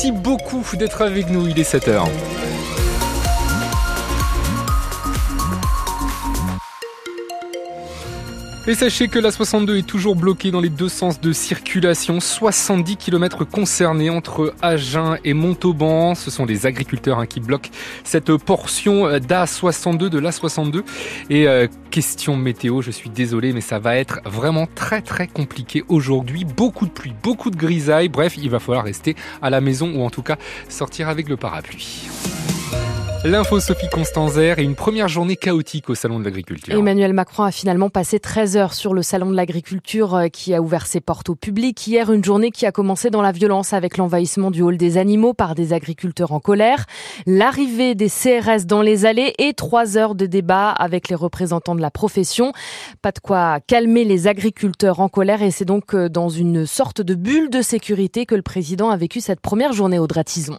Merci beaucoup d'être avec nous. Il est 7h. Et sachez que la 62 est toujours bloquée dans les deux sens de circulation. 70 km concernés entre Agen et Montauban. Ce sont les agriculteurs hein, qui bloquent cette portion d'A62 de l'A62. Et euh, question météo, je suis désolé, mais ça va être vraiment très très compliqué aujourd'hui. Beaucoup de pluie, beaucoup de grisaille. Bref, il va falloir rester à la maison ou en tout cas sortir avec le parapluie. L'info Sophie Constanzer et une première journée chaotique au Salon de l'Agriculture. Emmanuel Macron a finalement passé 13 heures sur le Salon de l'Agriculture euh, qui a ouvert ses portes au public. Hier, une journée qui a commencé dans la violence avec l'envahissement du hall des animaux par des agriculteurs en colère, l'arrivée des CRS dans les allées et trois heures de débat avec les représentants de la profession. Pas de quoi calmer les agriculteurs en colère et c'est donc euh, dans une sorte de bulle de sécurité que le président a vécu cette première journée au Dratison.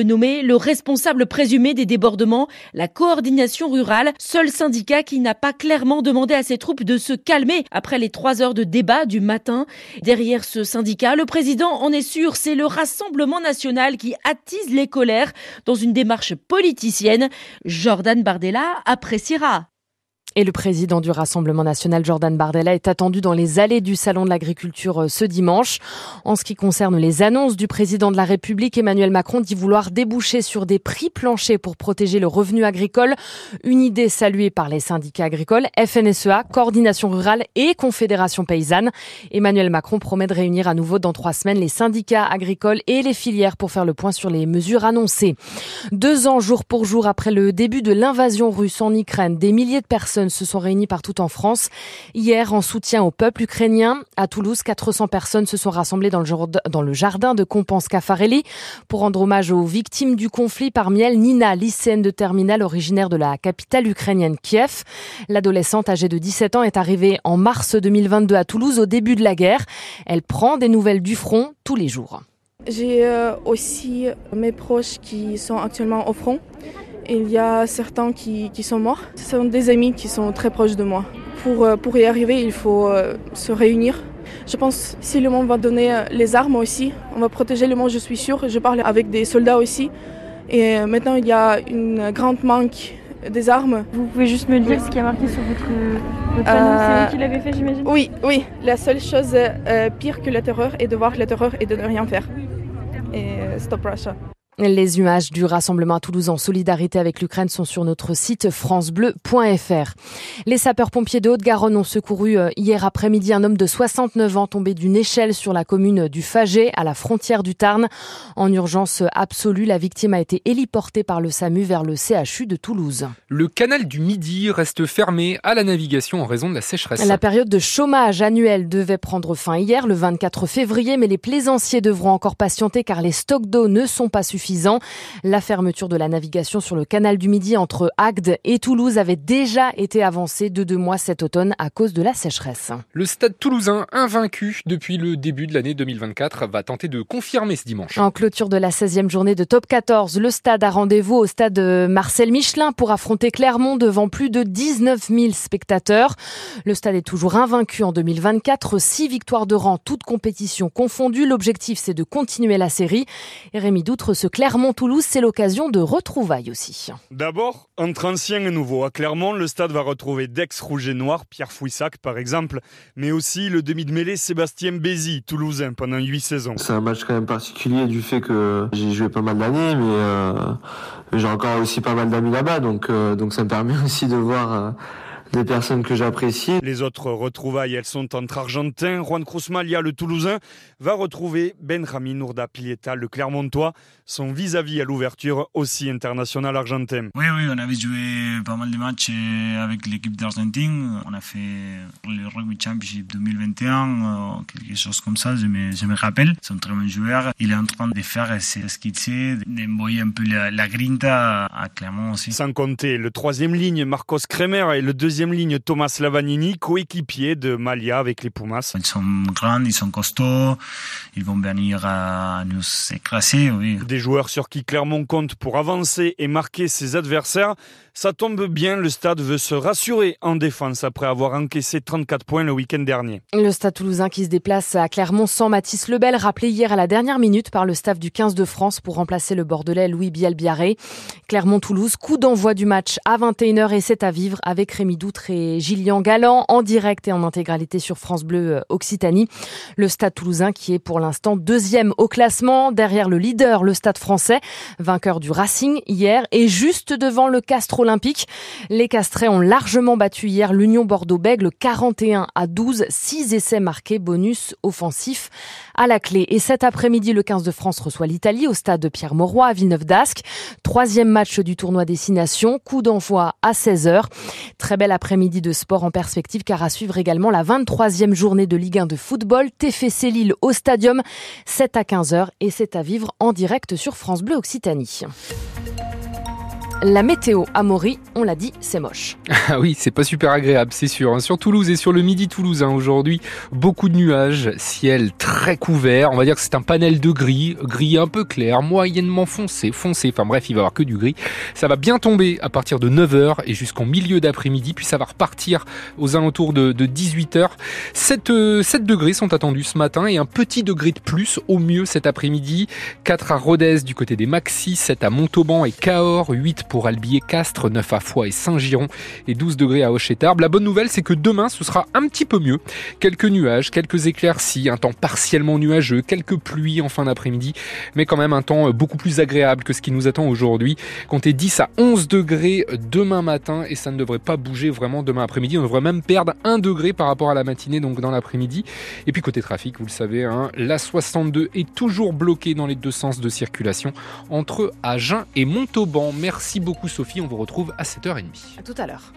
nommé le responsable présumé des débordements, la coordination rurale, seul syndicat qui n'a pas clairement demandé à ses troupes de se calmer après les trois heures de débat du matin. Derrière ce syndicat, le président en est sûr, c'est le Rassemblement national qui attise les colères dans une démarche politicienne. Jordan Bardella appréciera. Et le président du Rassemblement national, Jordan Bardella, est attendu dans les allées du Salon de l'agriculture euh, ce dimanche. En ce qui concerne les annonces du président de la République, Emmanuel Macron dit vouloir déboucher sur des prix planchers pour protéger le revenu agricole. Une idée saluée par les syndicats agricoles, FNSEA, Coordination rurale et Confédération paysanne. Emmanuel Macron promet de réunir à nouveau dans trois semaines les syndicats agricoles et les filières pour faire le point sur les mesures annoncées. Deux ans jour pour jour après le début de l'invasion russe en Ukraine, des milliers de personnes se sont réunies partout en France. Hier, en soutien au peuple ukrainien, à Toulouse, 400 personnes se sont rassemblées dans le, jardin de Compense Caffarelli pour rendre hommage aux victimes du conflit. Parmi elles, Nina, lycéenne de terminale originaire de la capitale ukrainienne Kiev. L'adolescente âgée de 17 ans est arrivée en mars 2022 à Toulouse au début de la guerre. Elle prend des nouvelles du front tous les jours. J'ai euh, aussi mes proches qui sont actuellement au front. Il y a certains qui, sont morts. Ce sont des amis qui sont très proches de moi. Pour, euh, pour y arriver, il faut euh, se réunir. Je pense si le monde va donner euh, les armes aussi, on va protéger le monde, je suis sûre. Je parle avec des soldats aussi. Et maintenant, il y a une grande manque des armes. Vous pouvez juste me dire ce qui a marqué sur votre, votre panneau C'est vous qui l'avez fait, j'imagine? Oui, oui. La seule chose pire que la terreur est de voir la terreur et de ne rien faire. Et stop Russia. Les images du rassemblement à Toulouse en solidarité avec l'Ukraine sont sur notre site francebleu.fr. Les sapeurs-pompiers de Haute-Garonne ont secouru euh, hier après-midi un homme de 69 ans tombé d'une échelle sur la commune du Faget à la frontière du Tarn. En urgence absolue, la victime a été héliportée par le SAMU vers le CHU de Toulouse. Le canal du Midi reste fermé à la navigation en raison de la sécheresse. La période de chômage annuel devait prendre fin hier, le 24 février, mais les plaisanciers devront encore patienter car les stocks d'eau ne sont pas suffisants la fermeture de la navigation sur le canal du Midi entre Agde et Toulouse avait déjà été avancée de deux mois cet automne à cause de la sécheresse. Le stade toulousain, invaincu depuis le début de l'année 2024, va tenter de confirmer ce dimanche. En clôture de la 16e journée de top 14, le stade a rendez-vous au stade Marcel Michelin pour affronter Clermont devant plus de 19 000 spectateurs. Le stade est toujours invaincu en 2024, six victoires de rang, toutes compétitions confondues. L'objectif, c'est de continuer la série. Et Rémi Doutre se Clermont-Toulouse, c'est l'occasion de retrouvailles aussi. D'abord, entre anciens et nouveaux. À Clermont, le stade va retrouver Dex Rouge et Noir, Pierre Fouissac par exemple, mais aussi le demi de mêlée Sébastien Bézi, toulousain, pendant huit saisons. C'est un match quand même particulier du fait que j'ai joué pas mal d'années, mais euh, j'ai encore aussi pas mal d'amis là-bas, donc, euh, donc ça me permet aussi de voir. Euh, des personnes que j'apprécie. Les autres retrouvailles, elles sont entre Argentins. Juan Cruz Malia, le Toulousain, va retrouver Benjamin Nourda Pilieta, le Clermontois, son vis-à-vis à, l'ouverture aussi international argentin. Oui, oui, on avait joué pas mal de matchs euh, avec l'équipe d'Argentine. On a fait le Rugby Championship 2021, euh, quelque chose comme ça, je me, je me rappelle. C'est un très bon joueur. Il est en train de faire qu'il sait, d'envoyer un peu la, la grinta à Clermont aussi. Sans compter le troisième ligne, Marcos Kremer, et le deuxième ligne, Thomas Lavanini, coéquipier de Malia avec les Pumas. Ils sont grands, ils sont costauds, ils vont venir à nous écraser, oui. Des joueurs sur qui Clermont compte pour avancer et marquer ses adversaires. Ça tombe bien, le stade veut se rassurer en défense après avoir encaissé 34 points le week-end dernier. Le stade toulousain qui se déplace à Clermont sans Mathis Lebel, rappelé hier à la dernière minute par le staff du 15 de France pour remplacer le Bordelais Louis Bielbiaré. Clermont-Toulouse, coup d'envoi du match à 21h et c'est à vivre avec Rémi Gillian Galland en direct et en intégralité sur France Bleu euh, Occitanie. Le stade toulousain qui est pour l'instant deuxième au classement derrière le leader, le stade français, vainqueur du Racing hier et juste devant le Castre olympique. Les Castrés ont largement battu hier l'Union Bordeaux-Bègle 41 à 12, 6 essais marqués, bonus offensif à la clé. Et cet après-midi, le 15 de France reçoit l'Italie au stade de Pierre-Mauroy à Villeneuve d'Ascq. Troisième match du tournoi Destination, coup d'envoi à 16h. Très bel après-midi de sport en perspective car à suivre également la 23e journée de Ligue 1 de football, TFC Lille au Stadium, 7 à 15h et c'est à vivre en direct sur France Bleu Occitanie. La météo à Maury, on l'a dit, c'est moche. Ah oui, c'est pas super agréable, c'est sûr. Hein. Sur Toulouse et sur le midi toulousain aujourd'hui, beaucoup de nuages, ciel très couvert. On va dire que c'est un panel de gris, gris un peu clair, moyennement foncé, foncé. Enfin bref, il va y avoir que du gris. Ça va bien tomber à partir de 9h et jusqu'en milieu d'après-midi, puis ça va repartir aux alentours de, 18h. 7, 7 degrés sont attendus ce matin et un petit degré de plus au mieux cet après-midi. 4 à Rodez du côté des Maxi, 7 à Montauban et Cahors, 8 pour Albier, Castres, 9 à Foix et Saint-Giron et 12 degrés à Hochetarbe. La bonne nouvelle, c'est que demain, ce sera un petit peu mieux. Quelques nuages, quelques éclaircies, un temps partiellement nuageux, quelques pluies en fin d'après-midi, mais quand même un temps beaucoup plus agréable que ce qui nous attend aujourd'hui. Comptez 10 à 11 degrés demain matin et ça ne devrait pas bouger vraiment demain après-midi. On devrait même perdre 1 degré par rapport à la matinée, donc dans l'après-midi. Et puis côté trafic, vous le savez, hein, la 62 est toujours bloquée dans les deux sens de circulation entre Agen et Montauban. Merci beaucoup Sophie, on vous retrouve à 7h30. À tout à l'heure.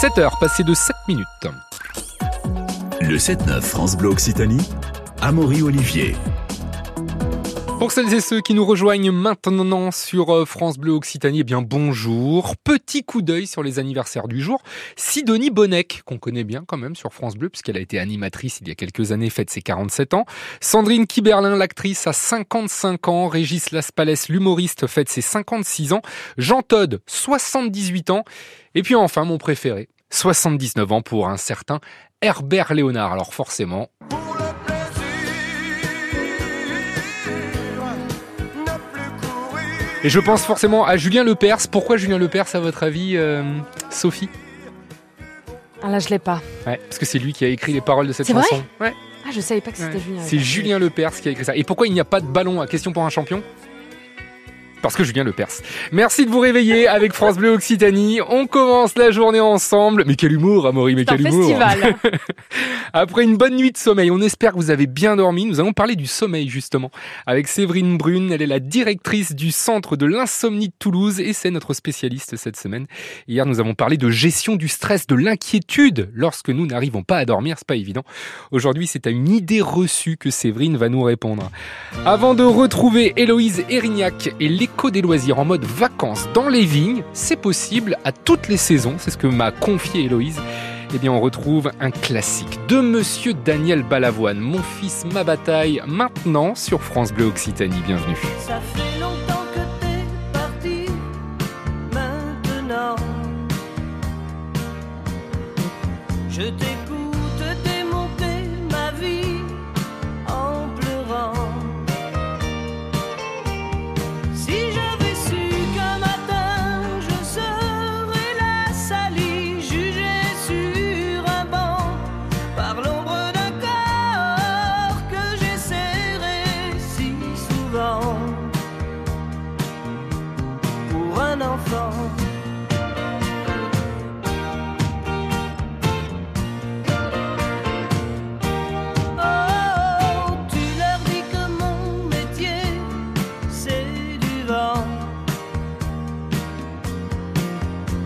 7h, passé de 7 minutes. Le 7-9 France Bleu Occitanie, Amaury Olivier. Pour celles et ceux qui nous rejoignent maintenant sur euh, France Bleu Occitanie, eh bien bonjour. Petit coup d'œil sur les anniversaires du jour. Sidonie Bonnec, qu'on connaît bien quand même sur France Bleu, puisqu'elle a été animatrice il y a quelques années, fête ses 47 ans. Sandrine Kiberlin, l'actrice, a 55 ans. Régis Laspalès, l'humoriste, fête ses 56 ans. Jean Todd, 78 ans. Et puis enfin, mon préféré, 79 ans pour un certain Herbert Léonard. Alors forcément... Et je pense forcément à Julien Lepers. Pourquoi Julien Lepers, à votre avis, euh, Sophie? Ah là, je l'ai pas. Ouais, parce que c'est lui qui a écrit les paroles de cette chanson. ouais. Ah, je savais pas que c'était Julien. C'est Julien Lepers qui a écrit ça. Et pourquoi il n'y a pas de ballon à question pour un champion? Parce que Julien le perse. Merci de vous réveiller avec France Bleu Occitanie. On commence la journée ensemble. Mais quel humour, Amaury, mais quel humour. Festival. Après une bonne nuit de sommeil, on espère que vous avez bien dormi. Nous allons parler du sommeil justement avec Séverine Brune. Elle est la directrice du centre de l'insomnie de Toulouse et c'est notre spécialiste cette semaine. Hier, nous avons parlé de gestion du stress, de l'inquiétude lorsque nous n'arrivons pas à dormir. C'est pas évident. Aujourd'hui, c'est à une idée reçue que Séverine va nous répondre. Avant de retrouver Héloïse Erignac et les des loisirs en mode vacances dans les vignes. C'est possible à toutes les saisons, c'est ce que m'a confié Héloïse. Eh bien, on retrouve un classique de Monsieur Daniel Balavoine, Mon fils, ma bataille, maintenant sur France Bleu Occitanie. Bienvenue. fall from